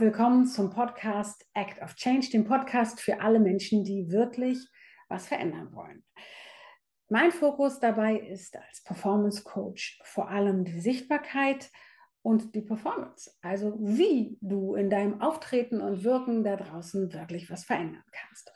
willkommen zum Podcast Act of Change, dem Podcast für alle Menschen, die wirklich was verändern wollen. Mein Fokus dabei ist als Performance Coach vor allem die Sichtbarkeit und die Performance, also wie du in deinem Auftreten und Wirken da draußen wirklich was verändern kannst.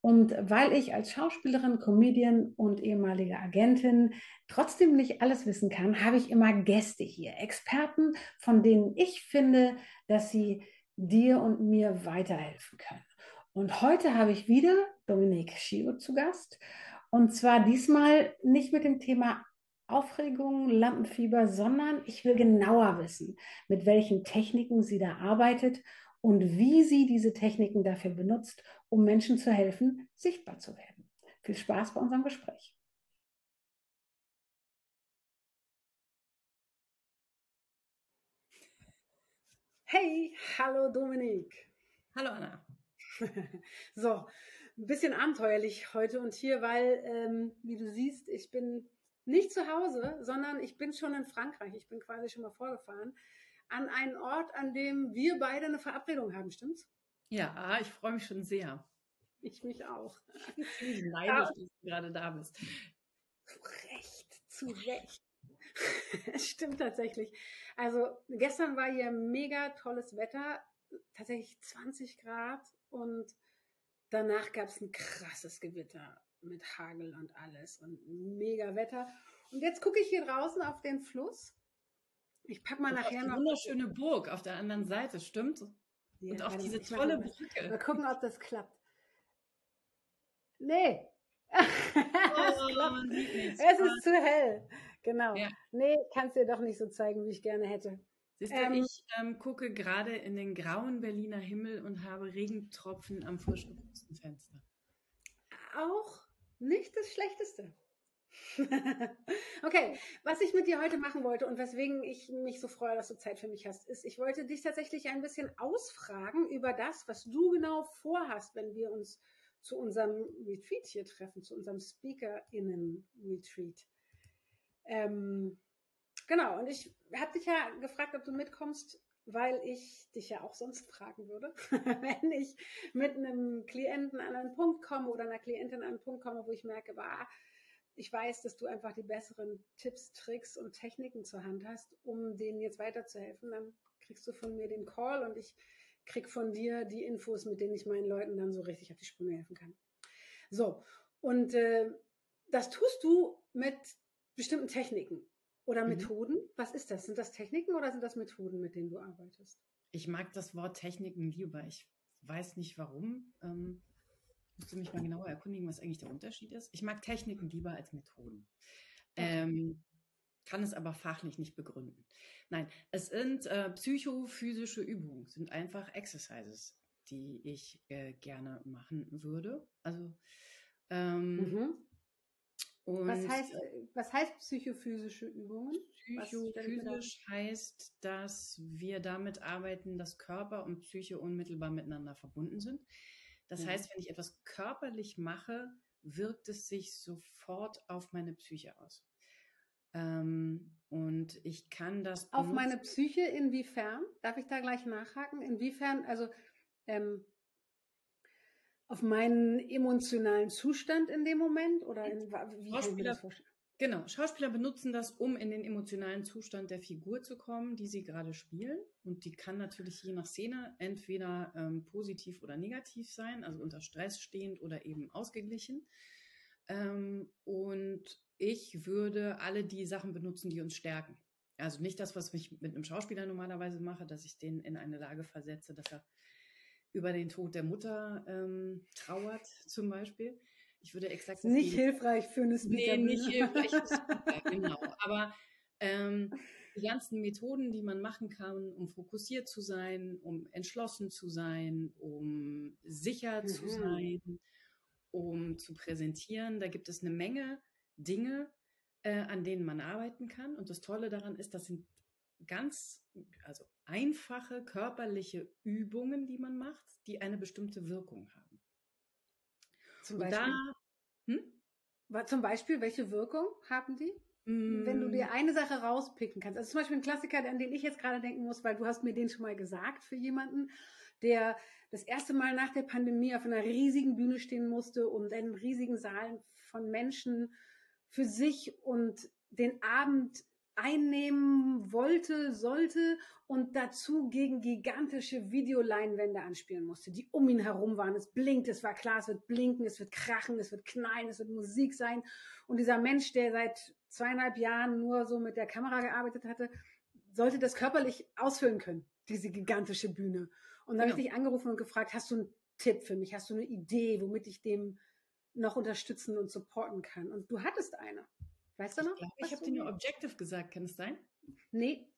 Und weil ich als Schauspielerin, Comedian und ehemalige Agentin trotzdem nicht alles wissen kann, habe ich immer Gäste hier, Experten, von denen ich finde, dass sie dir und mir weiterhelfen können. Und heute habe ich wieder Dominique Schio zu Gast. Und zwar diesmal nicht mit dem Thema Aufregung, Lampenfieber, sondern ich will genauer wissen, mit welchen Techniken sie da arbeitet und wie sie diese Techniken dafür benutzt, um Menschen zu helfen, sichtbar zu werden. Viel Spaß bei unserem Gespräch. Hey, hallo Dominik. Hallo Anna. so, ein bisschen abenteuerlich heute und hier, weil, ähm, wie du siehst, ich bin nicht zu Hause, sondern ich bin schon in Frankreich. Ich bin quasi schon mal vorgefahren an einen Ort, an dem wir beide eine Verabredung haben, stimmt's? Ja, ich freue mich schon sehr. Ich mich auch. Ich bin neidisch, dass du gerade da bist. Zu Recht, zu Recht. Es stimmt tatsächlich. Also gestern war hier mega tolles Wetter, tatsächlich 20 Grad und danach gab es ein krasses Gewitter mit Hagel und alles und mega Wetter. Und jetzt gucke ich hier draußen auf den Fluss ich pack mal und nachher noch. wunderschöne Burg auf der anderen Seite, stimmt? Ja, und auch diese tolle Brücke. Mal gucken, ob das klappt. Nee. Oh, es ist zu hell. Genau. Ja. Nee, kannst dir doch nicht so zeigen, wie ich gerne hätte. Siehst du, ähm, ich ähm, gucke gerade in den grauen Berliner Himmel und habe Regentropfen am frisch geputzten Fenster. Auch nicht das Schlechteste. okay, was ich mit dir heute machen wollte und weswegen ich mich so freue, dass du Zeit für mich hast, ist, ich wollte dich tatsächlich ein bisschen ausfragen über das, was du genau vorhast, wenn wir uns zu unserem Retreat hier treffen, zu unserem SpeakerInnen-Retreat. Ähm, genau, und ich habe dich ja gefragt, ob du mitkommst, weil ich dich ja auch sonst fragen würde, wenn ich mit einem Klienten an einen Punkt komme oder einer Klientin an einen Punkt komme, wo ich merke, bah, ich weiß, dass du einfach die besseren Tipps, Tricks und Techniken zur Hand hast, um denen jetzt weiterzuhelfen. Dann kriegst du von mir den Call und ich krieg von dir die Infos, mit denen ich meinen Leuten dann so richtig auf die Sprünge helfen kann. So, und äh, das tust du mit bestimmten Techniken oder mhm. Methoden. Was ist das? Sind das Techniken oder sind das Methoden, mit denen du arbeitest? Ich mag das Wort Techniken lieber. Ich weiß nicht warum. Ähm, Musst du mich mal genauer erkundigen, was eigentlich der Unterschied ist? Ich mag Techniken lieber als Methoden. Ähm, kann es aber fachlich nicht begründen. Nein, es sind äh, psychophysische Übungen, sind einfach Exercises, die ich äh, gerne machen würde. Also ähm, mhm. Was heißt, was heißt psychophysische Übungen? Psychophysisch heißt, dass wir damit arbeiten, dass Körper und Psyche unmittelbar miteinander verbunden sind. Das ja. heißt, wenn ich etwas körperlich mache, wirkt es sich sofort auf meine Psyche aus. Ähm, und ich kann das. Auf meine Psyche inwiefern? Darf ich da gleich nachhaken? Inwiefern, also ähm, auf meinen emotionalen Zustand in dem Moment? Oder in, wie kann ich das vorstellen? Genau, Schauspieler benutzen das, um in den emotionalen Zustand der Figur zu kommen, die sie gerade spielen. Und die kann natürlich je nach Szene entweder ähm, positiv oder negativ sein, also unter Stress stehend oder eben ausgeglichen. Ähm, und ich würde alle die Sachen benutzen, die uns stärken. Also nicht das, was ich mit einem Schauspieler normalerweise mache, dass ich den in eine Lage versetze, dass er über den Tod der Mutter ähm, trauert, zum Beispiel, ich würde exakt nicht hilfreich für eine Speaker. Nee, nicht hilfreich für Speaker, genau. Aber ähm, die ganzen Methoden, die man machen kann, um fokussiert zu sein, um entschlossen zu sein, um sicher mhm. zu sein, um zu präsentieren, da gibt es eine Menge Dinge, äh, an denen man arbeiten kann. Und das Tolle daran ist, das sind ganz, also einfache körperliche Übungen, die man macht, die eine bestimmte Wirkung haben. Zum Beispiel? Da, hm? Zum Beispiel, welche Wirkung haben die? wenn du dir mm. eine Sache rauspicken kannst. Also zum Beispiel ein Klassiker, an den ich jetzt gerade denken muss, weil du hast mir den schon mal gesagt für jemanden, der das erste Mal nach der Pandemie auf einer riesigen Bühne stehen musste und einen riesigen Saal von Menschen für sich und den Abend einnehmen wollte, sollte und dazu gegen gigantische Videoleinwände anspielen musste, die um ihn herum waren. Es blinkt, es war klar, es wird blinken, es wird krachen, es wird knallen, es wird Musik sein. Und dieser Mensch, der seit zweieinhalb Jahren nur so mit der Kamera gearbeitet hatte, sollte das körperlich ausfüllen können, diese gigantische Bühne. Und dann genau. habe ich dich angerufen und gefragt, hast du einen Tipp für mich? Hast du eine Idee, womit ich dem noch unterstützen und supporten kann? Und du hattest eine. Weißt du noch? Ich, ich habe dir nur Objective gesagt, kann es sein? Nee.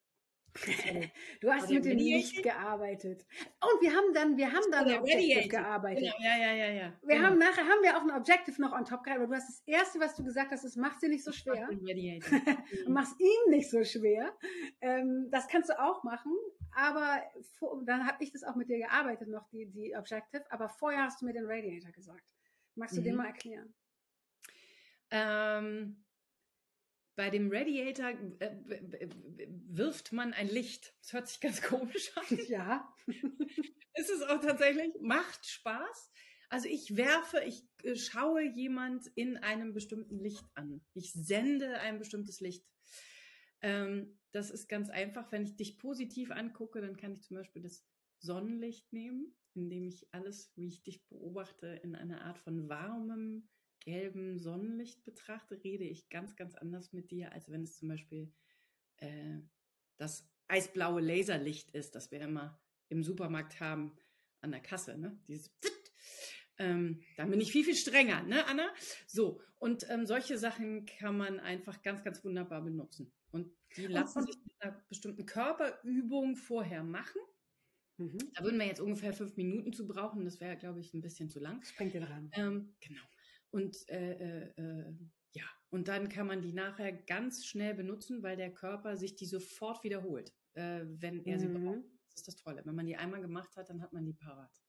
Du hast mit dem Licht gearbeitet. Und wir haben dann, wir haben dann Objective gearbeitet. Genau, ja, ja, ja, ja. Wir genau. haben nachher haben wir auch ein Objective noch on top gehabt, aber du hast das erste, was du gesagt hast, es macht dir nicht so schwer. du machst ihm nicht so schwer. Ähm, das kannst du auch machen, aber vor, dann habe ich das auch mit dir gearbeitet, noch die, die Objective, aber vorher hast du mir den Radiator gesagt. Magst du mhm. den mal erklären? Ähm, bei dem Radiator äh, wirft man ein Licht. Das hört sich ganz komisch an. Ja. ist es auch tatsächlich. Macht Spaß. Also ich werfe, ich äh, schaue jemand in einem bestimmten Licht an. Ich sende ein bestimmtes Licht. Ähm, das ist ganz einfach. Wenn ich dich positiv angucke, dann kann ich zum Beispiel das Sonnenlicht nehmen, indem ich alles, wie ich dich beobachte, in einer Art von warmem, gelben Sonnenlicht betrachte, rede ich ganz, ganz anders mit dir, als wenn es zum Beispiel äh, das eisblaue Laserlicht ist, das wir immer im Supermarkt haben an der Kasse, ne? Dieses ähm, da bin ich viel, viel strenger, ne, Anna? So, und ähm, solche Sachen kann man einfach ganz, ganz wunderbar benutzen. Und die lassen sich mit einer bestimmten Körperübung vorher machen. Mhm. Da würden wir jetzt ungefähr fünf Minuten zu brauchen. Das wäre, glaube ich, ein bisschen zu lang. Sprengt den Rahmen. Ähm, genau. Und äh, äh, äh, ja, und dann kann man die nachher ganz schnell benutzen, weil der Körper sich die sofort wiederholt, äh, wenn er mhm. sie braucht. Das ist das Tolle. Wenn man die einmal gemacht hat, dann hat man die parat.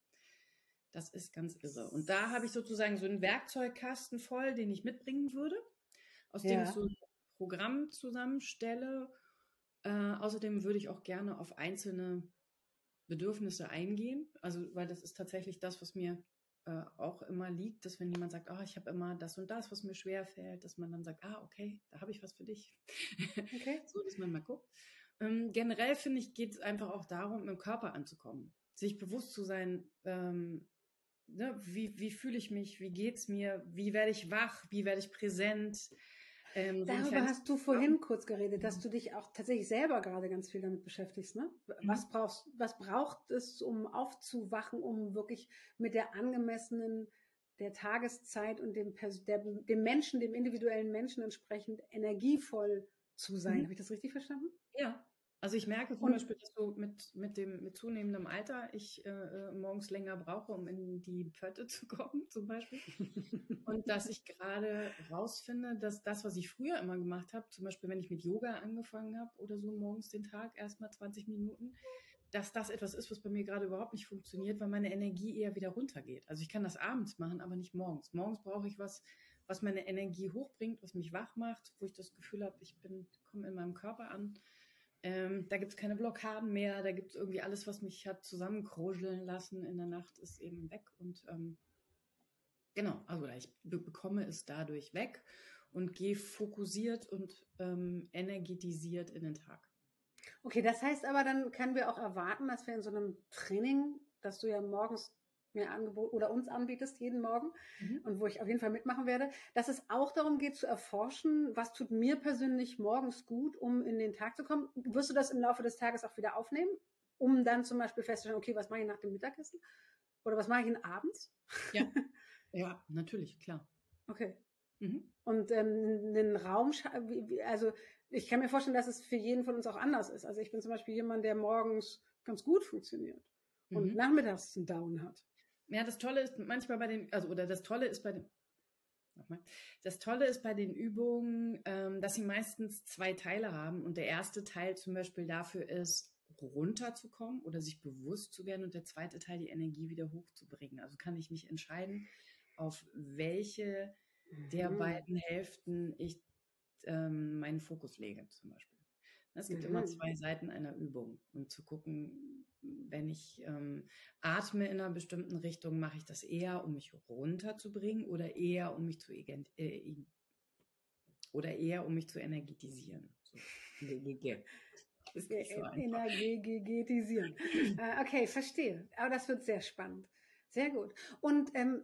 Das ist ganz irre. Und da habe ich sozusagen so einen Werkzeugkasten voll, den ich mitbringen würde, aus ja. dem ich so ein Programm zusammenstelle. Äh, außerdem würde ich auch gerne auf einzelne Bedürfnisse eingehen. Also, weil das ist tatsächlich das, was mir äh, auch immer liegt, dass wenn jemand sagt, oh, ich habe immer das und das, was mir schwer fällt, dass man dann sagt, ah, okay, da habe ich was für dich. Okay. so, dass man mal guckt. Ähm, generell finde ich, geht es einfach auch darum, im Körper anzukommen. Sich bewusst zu sein, ähm, ne, wie, wie fühle ich mich, wie geht es mir, wie werde ich wach, wie werde ich präsent, ähm, Darüber hast du vorhin kurz geredet, dass du dich auch tatsächlich selber gerade ganz viel damit beschäftigst. Ne? Mhm. Was, brauchst, was braucht es, um aufzuwachen, um wirklich mit der angemessenen der Tageszeit und dem, der, dem Menschen, dem individuellen Menschen entsprechend energievoll zu sein? Mhm. Habe ich das richtig verstanden? Ja, also ich merke zum und, Beispiel, dass so mit, mit dem mit zunehmendem Alter ich äh, äh morgens länger brauche, um in die Pötte zu kommen, zum Beispiel. und dass ich gerade rausfinde, dass das, was ich früher immer gemacht habe, zum Beispiel wenn ich mit Yoga angefangen habe oder so morgens den Tag erstmal 20 Minuten, dass das etwas ist, was bei mir gerade überhaupt nicht funktioniert, weil meine Energie eher wieder runtergeht. Also ich kann das abends machen, aber nicht morgens. Morgens brauche ich was, was meine Energie hochbringt, was mich wach macht, wo ich das Gefühl habe, ich bin komme in meinem Körper an ähm, da gibt es keine Blockaden mehr, da gibt es irgendwie alles, was mich hat zusammenkruscheln lassen in der Nacht, ist eben weg. Und ähm, genau, also ich bekomme es dadurch weg und gehe fokussiert und ähm, energetisiert in den Tag. Okay, das heißt aber, dann können wir auch erwarten, dass wir in so einem Training, dass du ja morgens mir angeboten oder uns anbietest jeden Morgen mhm. und wo ich auf jeden Fall mitmachen werde, dass es auch darum geht zu erforschen, was tut mir persönlich morgens gut, um in den Tag zu kommen. Wirst du das im Laufe des Tages auch wieder aufnehmen, um dann zum Beispiel festzustellen, okay, was mache ich nach dem Mittagessen oder was mache ich denn abends? Ja, ja, natürlich, klar. Okay. Mhm. Und ähm, einen Raum, also ich kann mir vorstellen, dass es für jeden von uns auch anders ist. Also ich bin zum Beispiel jemand, der morgens ganz gut funktioniert und mhm. nachmittags einen Down hat. Ja, das Tolle ist manchmal bei den, also oder das Tolle ist bei den, nochmal, das Tolle ist bei den Übungen, ähm, dass sie meistens zwei Teile haben und der erste Teil zum Beispiel dafür ist, runterzukommen oder sich bewusst zu werden und der zweite Teil die Energie wieder hochzubringen. Also kann ich mich entscheiden, auf welche mhm. der beiden Hälften ich ähm, meinen Fokus lege, zum Beispiel. Es gibt mhm. immer zwei Seiten einer Übung. Um zu gucken, wenn ich ähm, atme in einer bestimmten Richtung, mache ich das eher, um mich runterzubringen oder eher, um mich zu äh, oder eher, um mich zu energetisieren. So. Ist nicht so Energetisieren. äh, okay, verstehe. Aber das wird sehr spannend. Sehr gut. Und ähm,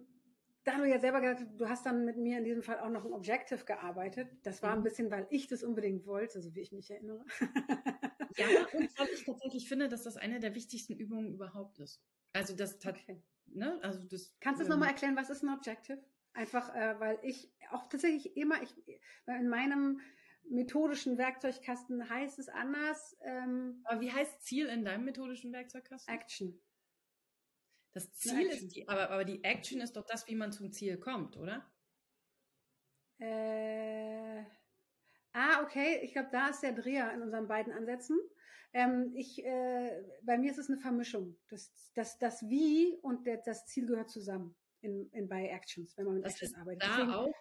da du ja selber gesagt hast, du hast dann mit mir in diesem Fall auch noch ein Objective gearbeitet. Das war ein mhm. bisschen, weil ich das unbedingt wollte, so wie ich mich erinnere. ja, und weil ich tatsächlich finde, dass das eine der wichtigsten Übungen überhaupt ist. Also das okay. ne, also das. Kannst du es ähm, nochmal erklären, was ist ein Objective? Einfach, äh, weil ich auch tatsächlich immer, ich in meinem methodischen Werkzeugkasten heißt es anders. Ähm, Aber wie heißt Ziel in deinem methodischen Werkzeugkasten? Action. Das Ziel ist die, aber, aber die Action ist doch das, wie man zum Ziel kommt, oder? Äh, ah, okay. Ich glaube, da ist der Dreher in unseren beiden Ansätzen. Ähm, ich, äh, bei mir ist es eine Vermischung. Das, das, das Wie und der, das Ziel gehört zusammen in, in bei Actions, wenn man mit das Actions arbeitet. Da Deswegen, auch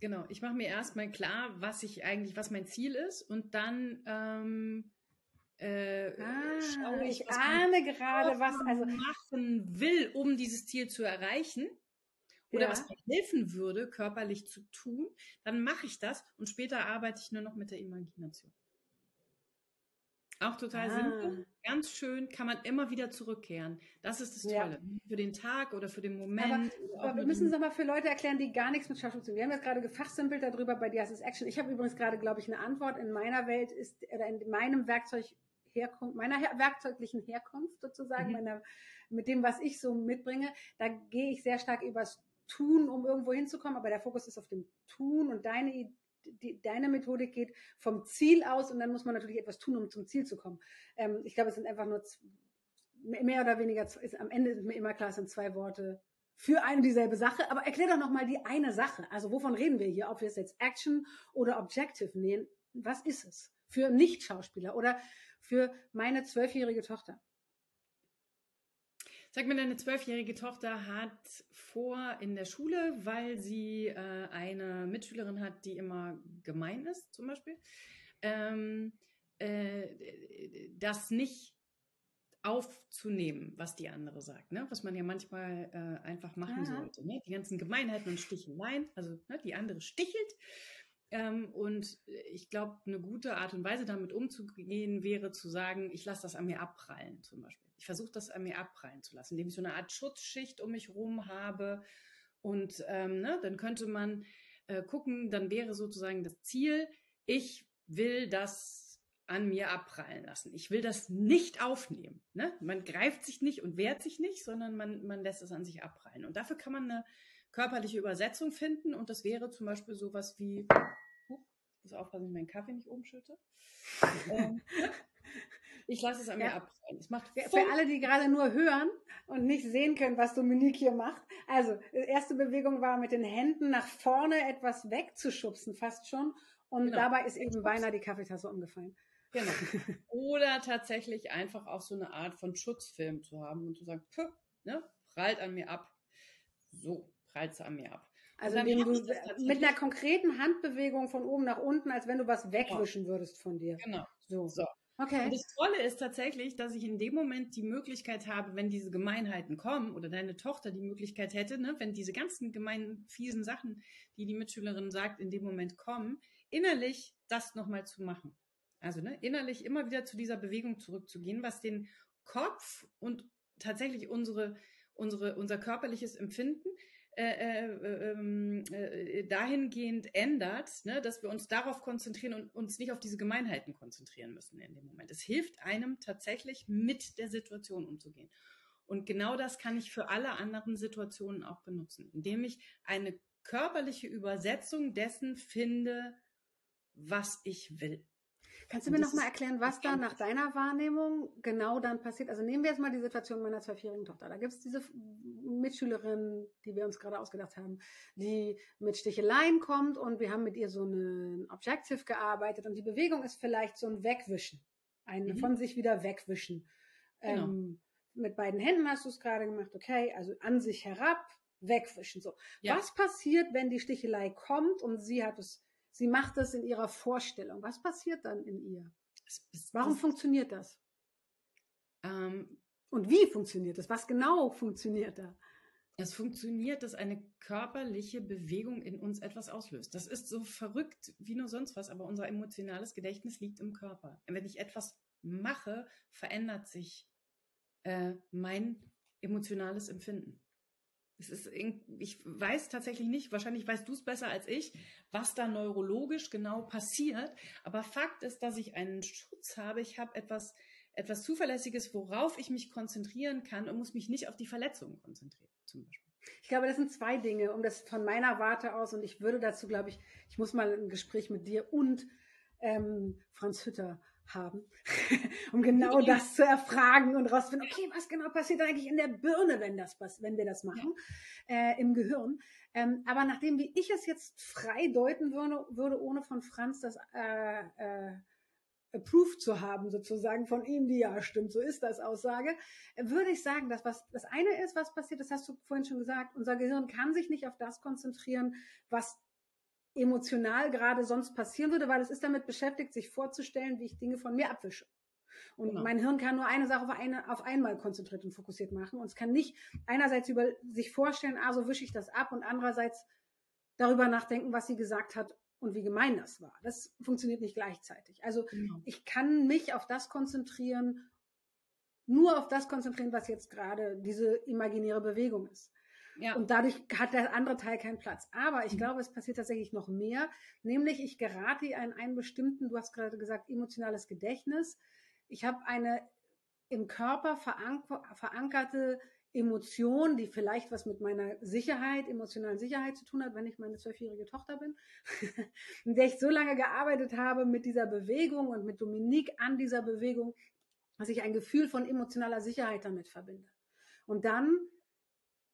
Genau, ich mache mir erstmal klar, was ich eigentlich, was mein Ziel ist und dann ähm, äh, ah, schaue ich, ich ahne gerade, was also machen will, um dieses Ziel zu erreichen oder ja. was mir helfen würde, körperlich zu tun, dann mache ich das und später arbeite ich nur noch mit der Imagination. Auch total ah. simpel, ganz schön, kann man immer wieder zurückkehren. Das ist das Tolle. Ja. Für den Tag oder für den Moment. Aber, aber wir müssen es aber für Leute erklären, die gar nichts mit Schauspiel zu tun. Wir haben jetzt gerade gefachsimpelt darüber, bei dir es Action. Ich habe übrigens gerade, glaube ich, eine Antwort. In meiner Welt ist, oder in meinem Werkzeug Herkunft, meiner her werkzeuglichen Herkunft sozusagen, mhm. meiner, mit dem, was ich so mitbringe, da gehe ich sehr stark übers Tun, um irgendwo hinzukommen, aber der Fokus ist auf dem Tun und deine die, deine Methodik geht vom Ziel aus und dann muss man natürlich etwas tun, um zum Ziel zu kommen. Ähm, ich glaube, es sind einfach nur mehr oder weniger, ist, am Ende ist mir immer klar, es sind zwei Worte für eine dieselbe Sache. Aber erklär doch nochmal die eine Sache. Also wovon reden wir hier? Ob wir es jetzt Action oder Objective nehmen? Was ist es? Für Nicht-Schauspieler oder für meine zwölfjährige Tochter? Sag mir, deine zwölfjährige Tochter hat vor in der Schule, weil sie äh, eine Mitschülerin hat, die immer gemein ist, zum Beispiel, ähm, äh, das nicht aufzunehmen, was die andere sagt, ne? was man ja manchmal äh, einfach machen ja. sollte. Ne? Die ganzen Gemeinheiten und Sticheleien, also ne, die andere stichelt ähm, und ich glaube, eine gute Art und Weise damit umzugehen wäre zu sagen, ich lasse das an mir abprallen zum Beispiel. Ich versuche das an mir abprallen zu lassen, indem ich so eine Art Schutzschicht um mich herum habe. Und ähm, ne, dann könnte man äh, gucken, dann wäre sozusagen das Ziel, ich will das an mir abprallen lassen. Ich will das nicht aufnehmen. Ne? Man greift sich nicht und wehrt sich nicht, sondern man, man lässt es an sich abprallen. Und dafür kann man eine körperliche Übersetzung finden und das wäre zum Beispiel sowas wie, ich muss aufpassen, dass ich meinen Kaffee nicht umschütte. ähm, ich lasse es an ja. mir abprallen. Es macht Für alle, die gerade nur hören und nicht sehen können, was Dominique hier macht. Also, erste Bewegung war mit den Händen nach vorne etwas wegzuschubsen, fast schon. Und genau. dabei ist eben beinahe die Kaffeetasse umgefallen. Genau. Oder tatsächlich einfach auch so eine Art von Schutzfilm zu haben und zu sagen, ne, prallt an mir ab. So prallt an mir ab. Also du mit einer konkreten Handbewegung von oben nach unten, als wenn du was wegwischen genau. würdest von dir. Genau. So. so. Okay. Und das Tolle ist tatsächlich, dass ich in dem Moment die Möglichkeit habe, wenn diese Gemeinheiten kommen oder deine Tochter die Möglichkeit hätte, ne, wenn diese ganzen gemeinen, fiesen Sachen, die die Mitschülerin sagt, in dem Moment kommen, innerlich das nochmal zu machen. Also ne, innerlich immer wieder zu dieser Bewegung zurückzugehen, was den Kopf und tatsächlich unsere, unsere, unser körperliches Empfinden äh, äh, ähm, äh, dahingehend ändert, ne, dass wir uns darauf konzentrieren und uns nicht auf diese Gemeinheiten konzentrieren müssen in dem Moment. Es hilft einem tatsächlich mit der Situation umzugehen. Und genau das kann ich für alle anderen Situationen auch benutzen, indem ich eine körperliche Übersetzung dessen finde, was ich will. Kannst du mir nochmal erklären, was da nach deiner Wahrnehmung genau dann passiert? Also nehmen wir jetzt mal die Situation meiner zwölfjährigen Tochter. Da gibt es diese Mitschülerin, die wir uns gerade ausgedacht haben, die mit Sticheleien kommt und wir haben mit ihr so ein Objective gearbeitet und die Bewegung ist vielleicht so ein Wegwischen, ein mhm. von sich wieder wegwischen. Genau. Ähm, mit beiden Händen hast du es gerade gemacht, okay, also an sich herab, wegwischen. So. Ja. Was passiert, wenn die Stichelei kommt und sie hat es sie macht das in ihrer Vorstellung. Was passiert dann in ihr? Warum funktioniert das? Ähm, Und wie funktioniert das? Was genau funktioniert da? Es funktioniert, dass eine körperliche Bewegung in uns etwas auslöst. Das ist so verrückt wie nur sonst was, aber unser emotionales Gedächtnis liegt im Körper. Wenn ich etwas mache, verändert sich äh, mein emotionales Empfinden. Es ist, ich weiß tatsächlich nicht, wahrscheinlich weißt du es besser als ich, was da neurologisch genau passiert. Aber Fakt ist, dass ich einen Schutz habe. Ich habe etwas, etwas Zuverlässiges, worauf ich mich konzentrieren kann und muss mich nicht auf die Verletzungen konzentrieren, zum Beispiel. Ich glaube, das sind zwei Dinge, um das von meiner Warte aus, und ich würde dazu, glaube ich, ich muss mal ein Gespräch mit dir und ähm, Franz Hütter haben, um genau das zu erfragen und rauszufinden, okay, was genau passiert eigentlich in der Birne, wenn das wenn wir das machen, ja. äh, im Gehirn. Ähm, aber nachdem, wie ich es jetzt frei deuten würde, würde ohne von Franz das äh, äh, approved zu haben, sozusagen von ihm, die ja stimmt, so ist das Aussage, würde ich sagen, dass was das eine ist, was passiert, das hast du vorhin schon gesagt, unser Gehirn kann sich nicht auf das konzentrieren, was emotional gerade sonst passieren würde, weil es ist damit beschäftigt, sich vorzustellen, wie ich Dinge von mir abwische. Und genau. mein Hirn kann nur eine Sache auf, eine, auf einmal konzentriert und fokussiert machen. Und es kann nicht einerseits über sich vorstellen, ah, so wische ich das ab und andererseits darüber nachdenken, was sie gesagt hat und wie gemein das war. Das funktioniert nicht gleichzeitig. Also genau. ich kann mich auf das konzentrieren, nur auf das konzentrieren, was jetzt gerade diese imaginäre Bewegung ist. Ja. Und dadurch hat der andere Teil keinen Platz. Aber ich mhm. glaube, es passiert tatsächlich noch mehr. Nämlich, ich gerate in einen bestimmten, du hast gerade gesagt, emotionales Gedächtnis. Ich habe eine im Körper verankerte Emotion, die vielleicht was mit meiner Sicherheit, emotionalen Sicherheit zu tun hat, wenn ich meine zwölfjährige Tochter bin, in der ich so lange gearbeitet habe mit dieser Bewegung und mit Dominique an dieser Bewegung, dass ich ein Gefühl von emotionaler Sicherheit damit verbinde. Und dann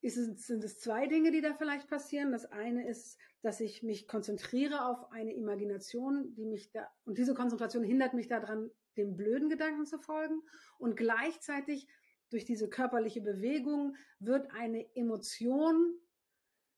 es, sind es zwei Dinge, die da vielleicht passieren. Das eine ist, dass ich mich konzentriere auf eine Imagination, die mich da, und diese Konzentration hindert mich daran, dem blöden Gedanken zu folgen. Und gleichzeitig durch diese körperliche Bewegung wird eine Emotion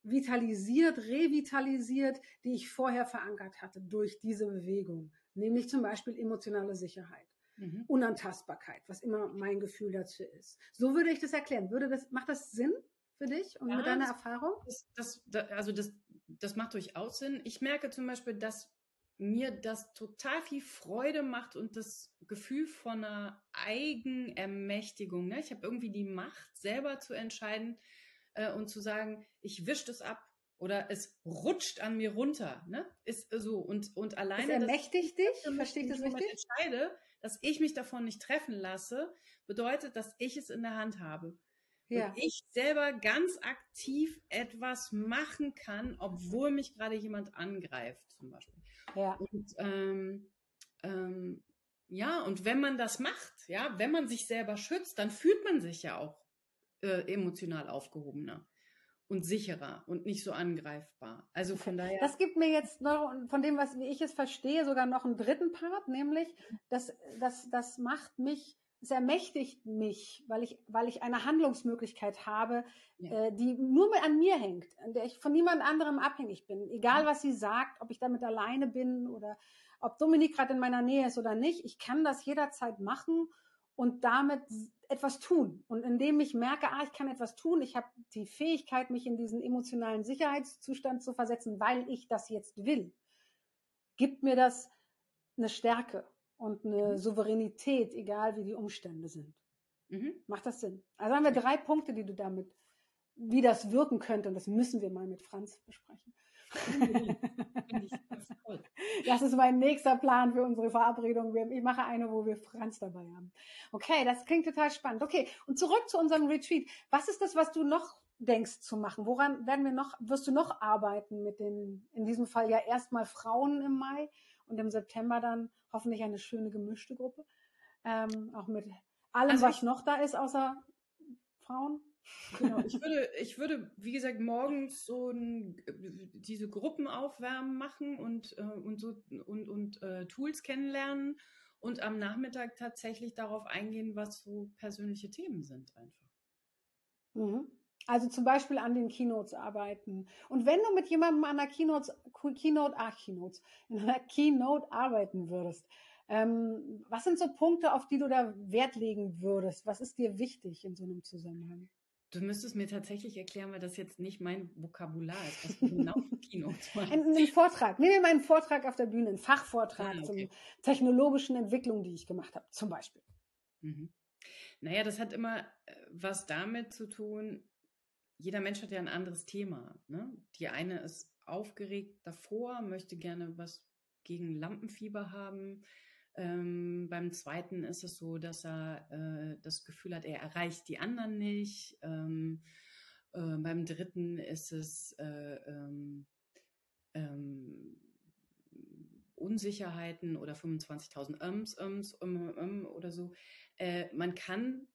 vitalisiert, revitalisiert, die ich vorher verankert hatte durch diese Bewegung. Nämlich zum Beispiel emotionale Sicherheit. Mhm. Unantastbarkeit, was immer mein Gefühl dazu ist. So würde ich das erklären. Würde das, macht das Sinn? für dich und ja, mit deiner Erfahrung? Das, das, das, also das, das macht durchaus Sinn. Ich merke zum Beispiel, dass mir das total viel Freude macht und das Gefühl von einer Eigenermächtigung. Ne? Ich habe irgendwie die Macht, selber zu entscheiden äh, und zu sagen, ich wische das ab oder es rutscht an mir runter. Ne? Ist so und und alleine. Es ermächtigt dich? Verstehe ich das richtig? entscheide, dass ich mich davon nicht treffen lasse, bedeutet, dass ich es in der Hand habe ja. und ich selber ganz aktiv etwas machen kann, obwohl mich gerade jemand angreift, zum Beispiel. Ja. Und ähm, ähm, ja, und wenn man das macht, ja, wenn man sich selber schützt, dann fühlt man sich ja auch äh, emotional aufgehobener und sicherer und nicht so angreifbar. Also von daher. Das gibt mir jetzt noch, von dem, was wie ich es verstehe, sogar noch einen dritten Part, nämlich, dass das, das macht mich es ermächtigt mich, weil ich, weil ich eine Handlungsmöglichkeit habe, ja. äh, die nur an mir hängt, an der ich von niemand anderem abhängig bin. Egal, was sie sagt, ob ich damit alleine bin oder ob Dominik gerade in meiner Nähe ist oder nicht, ich kann das jederzeit machen und damit etwas tun. Und indem ich merke, ah, ich kann etwas tun, ich habe die Fähigkeit, mich in diesen emotionalen Sicherheitszustand zu versetzen, weil ich das jetzt will, gibt mir das eine Stärke und eine mhm. Souveränität, egal wie die Umstände sind. Mhm. Macht das Sinn? Also haben wir drei Punkte, die du damit, wie das wirken könnte, und das müssen wir mal mit Franz besprechen. das ist mein nächster Plan für unsere Verabredung. Ich mache eine, wo wir Franz dabei haben. Okay, das klingt total spannend. Okay, und zurück zu unserem Retreat. Was ist das, was du noch denkst zu machen? Woran werden wir noch, wirst du noch arbeiten mit den, in diesem Fall ja erstmal Frauen im Mai und im September dann hoffentlich eine schöne gemischte Gruppe. Ähm, auch mit allem, also was noch da ist, außer Frauen. Genau, ich würde, ich würde, wie gesagt, morgens so ein, diese Gruppenaufwärmen machen und, äh, und so und, und äh, Tools kennenlernen und am Nachmittag tatsächlich darauf eingehen, was so persönliche Themen sind einfach. Mhm. Also zum Beispiel an den Keynotes arbeiten. Und wenn du mit jemandem an einer Keynote, Keynote, ach Keynotes, in einer Keynote arbeiten würdest, ähm, was sind so Punkte, auf die du da Wert legen würdest? Was ist dir wichtig in so einem Zusammenhang? Du müsstest mir tatsächlich erklären, weil das jetzt nicht mein Vokabular ist, was du genau für Keynotes machst. Ein, ein Vortrag. Nehmen wir mal einen Vortrag auf der Bühne, einen Fachvortrag ah, okay. zur technologischen Entwicklung, die ich gemacht habe, zum Beispiel. Mhm. Naja, das hat immer äh, was damit zu tun, jeder Mensch hat ja ein anderes Thema. Ne? Die eine ist aufgeregt davor, möchte gerne was gegen Lampenfieber haben. Ähm, beim zweiten ist es so, dass er äh, das Gefühl hat, er erreicht die anderen nicht. Ähm, äh, beim dritten ist es äh, ähm, ähm Unsicherheiten oder 25.000 Ums, Ums, um, um, oder so. Äh, man kann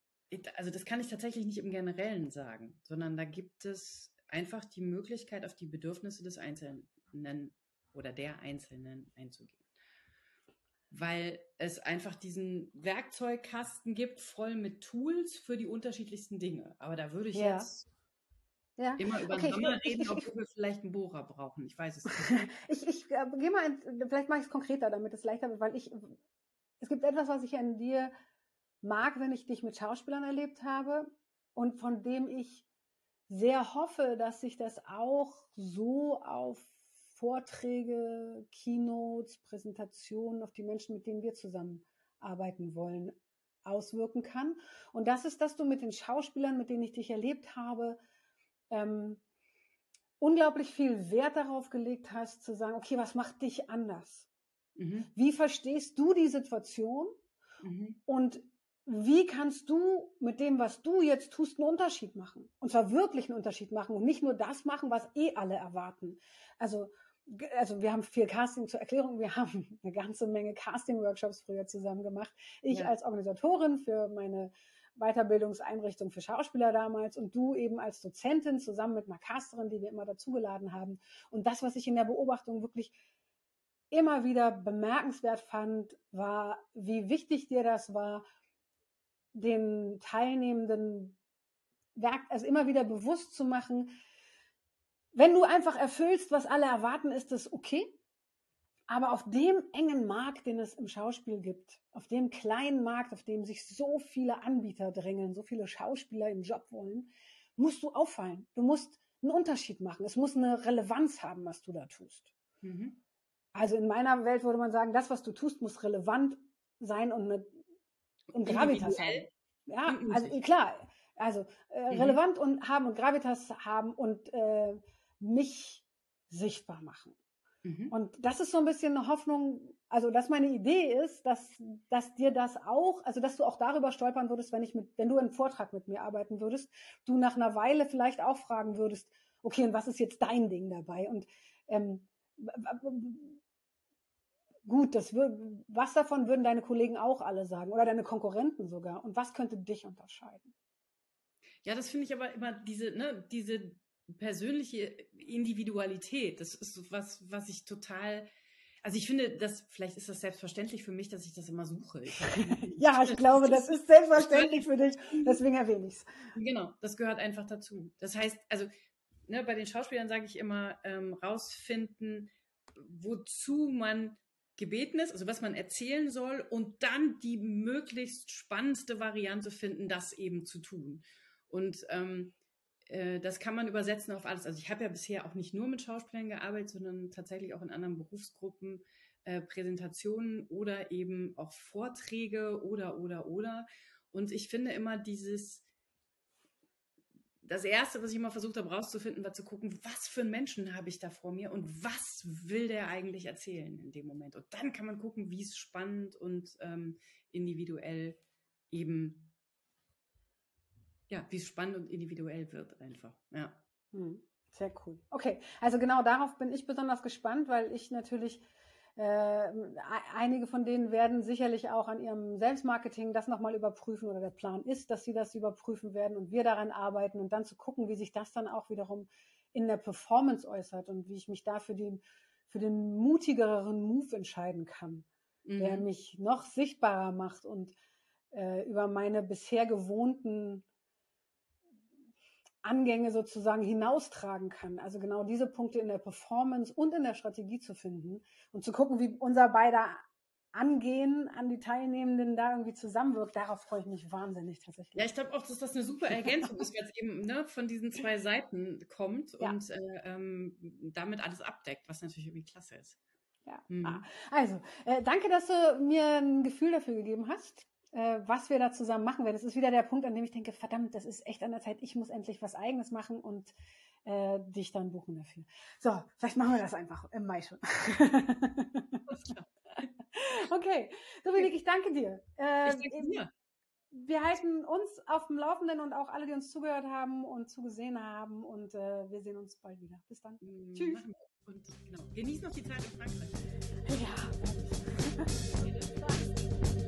also das kann ich tatsächlich nicht im Generellen sagen, sondern da gibt es einfach die Möglichkeit, auf die Bedürfnisse des Einzelnen oder der Einzelnen einzugehen. Weil es einfach diesen Werkzeugkasten gibt, voll mit Tools für die unterschiedlichsten Dinge. Aber da würde ich ja. jetzt ja. immer über okay, Hammer reden, obwohl wir vielleicht einen Bohrer brauchen. Ich weiß es nicht. ich ich äh, gehe mal, in, vielleicht mache ich es konkreter, damit es leichter wird, weil ich, es gibt etwas, was ich an dir mag, wenn ich dich mit Schauspielern erlebt habe und von dem ich sehr hoffe, dass sich das auch so auf Vorträge, Keynotes, Präsentationen, auf die Menschen, mit denen wir zusammenarbeiten wollen, auswirken kann. Und das ist, dass du mit den Schauspielern, mit denen ich dich erlebt habe, ähm, unglaublich viel Wert darauf gelegt hast, zu sagen, okay, was macht dich anders? Mhm. Wie verstehst du die Situation? Mhm. Und wie kannst du mit dem, was du jetzt tust, einen Unterschied machen? Und zwar wirklich einen Unterschied machen und nicht nur das machen, was eh alle erwarten. Also, also wir haben viel Casting zur Erklärung. Wir haben eine ganze Menge Casting-Workshops früher zusammen gemacht. Ich ja. als Organisatorin für meine Weiterbildungseinrichtung für Schauspieler damals und du eben als Dozentin zusammen mit einer Casterin, die wir immer dazugeladen haben. Und das, was ich in der Beobachtung wirklich immer wieder bemerkenswert fand, war, wie wichtig dir das war, den Teilnehmenden Werk, also immer wieder bewusst zu machen, wenn du einfach erfüllst, was alle erwarten, ist das okay. Aber auf dem engen Markt, den es im Schauspiel gibt, auf dem kleinen Markt, auf dem sich so viele Anbieter drängeln, so viele Schauspieler im Job wollen, musst du auffallen. Du musst einen Unterschied machen. Es muss eine Relevanz haben, was du da tust. Mhm. Also in meiner Welt würde man sagen, das, was du tust, muss relevant sein und eine und Gravitas haben. Ja, also klar, also äh, mhm. relevant und haben und Gravitas haben und äh, mich sichtbar machen. Mhm. Und das ist so ein bisschen eine Hoffnung, also dass meine Idee ist, dass, dass dir das auch, also dass du auch darüber stolpern würdest, wenn ich mit, wenn du einen Vortrag mit mir arbeiten würdest, du nach einer Weile vielleicht auch fragen würdest, okay, und was ist jetzt dein Ding dabei? Und ähm, Gut, das würd, was davon würden deine Kollegen auch alle sagen oder deine Konkurrenten sogar? Und was könnte dich unterscheiden? Ja, das finde ich aber immer diese, ne, diese persönliche Individualität. Das ist was, was ich total, also ich finde, das, vielleicht ist das selbstverständlich für mich, dass ich das immer suche. Ich ja, ich glaube, das ist selbstverständlich für dich. Deswegen erwähne ich es. Genau, das gehört einfach dazu. Das heißt, also ne, bei den Schauspielern sage ich immer, ähm, rausfinden, wozu man gebeten ist, also was man erzählen soll und dann die möglichst spannendste Variante finden, das eben zu tun. Und ähm, äh, das kann man übersetzen auf alles. Also ich habe ja bisher auch nicht nur mit Schauspielern gearbeitet, sondern tatsächlich auch in anderen Berufsgruppen äh, Präsentationen oder eben auch Vorträge oder oder oder. Und ich finde immer dieses das erste, was ich immer versucht habe rauszufinden, war zu gucken, was für einen Menschen habe ich da vor mir und was will der eigentlich erzählen in dem Moment. Und dann kann man gucken, wie es spannend und ähm, individuell eben, ja, wie es spannend und individuell wird einfach. Ja. Hm, sehr cool. Okay, also genau darauf bin ich besonders gespannt, weil ich natürlich äh, einige von denen werden sicherlich auch an ihrem Selbstmarketing das nochmal überprüfen oder der Plan ist, dass sie das überprüfen werden und wir daran arbeiten und dann zu gucken, wie sich das dann auch wiederum in der Performance äußert und wie ich mich da für den, für den mutigeren Move entscheiden kann, mhm. der mich noch sichtbarer macht und äh, über meine bisher gewohnten Angänge sozusagen hinaustragen kann. Also genau diese Punkte in der Performance und in der Strategie zu finden und zu gucken, wie unser beider Angehen an die Teilnehmenden da irgendwie zusammenwirkt. Darauf freue ich mich wahnsinnig tatsächlich. Ja, ich glaube auch, dass das eine super Ergänzung ist, weil es eben ne, von diesen zwei Seiten kommt ja. und äh, ähm, damit alles abdeckt, was natürlich irgendwie klasse ist. Ja. Mhm. Ah, also, äh, danke, dass du mir ein Gefühl dafür gegeben hast was wir da zusammen machen werden. Das ist wieder der Punkt, an dem ich denke, verdammt, das ist echt an der Zeit, ich muss endlich was Eigenes machen und äh, dich dann buchen dafür. So, vielleicht machen wir das einfach im Mai schon. okay, Dominik, ich danke dir. Äh, ich danke dir. Wir halten uns auf dem Laufenden und auch alle, die uns zugehört haben und zugesehen haben. Und äh, wir sehen uns bald wieder. Bis dann. Mhm, Tschüss. Und genau, genieß noch die Zeit in Frankreich. Ja.